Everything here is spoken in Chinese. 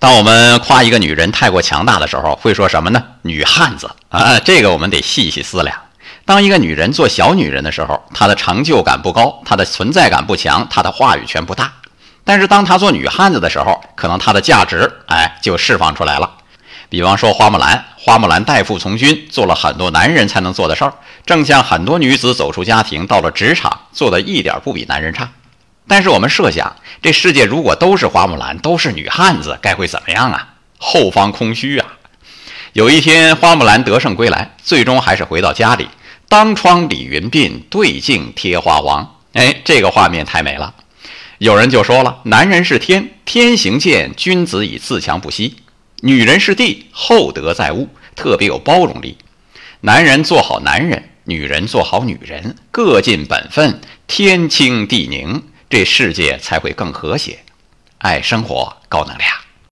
当我们夸一个女人太过强大的时候，会说什么呢？女汉子啊！这个我们得细细思量。当一个女人做小女人的时候，她的成就感不高，她的存在感不强，她的话语权不大。但是当她做女汉子的时候，可能她的价值哎就释放出来了。比方说花木兰，花木兰代父从军，做了很多男人才能做的事儿，正像很多女子走出家庭，到了职场，做的一点不比男人差。但是我们设想，这世界如果都是花木兰，都是女汉子，该会怎么样啊？后方空虚啊！有一天，花木兰得胜归来，最终还是回到家里，当窗理云鬓，对镜贴花黄。哎，这个画面太美了。有人就说了：“男人是天，天行健，君子以自强不息；女人是地，厚德载物，特别有包容力。男人做好男人，女人做好女人，各尽本分，天清地宁。”这世界才会更和谐，爱生活，高能量。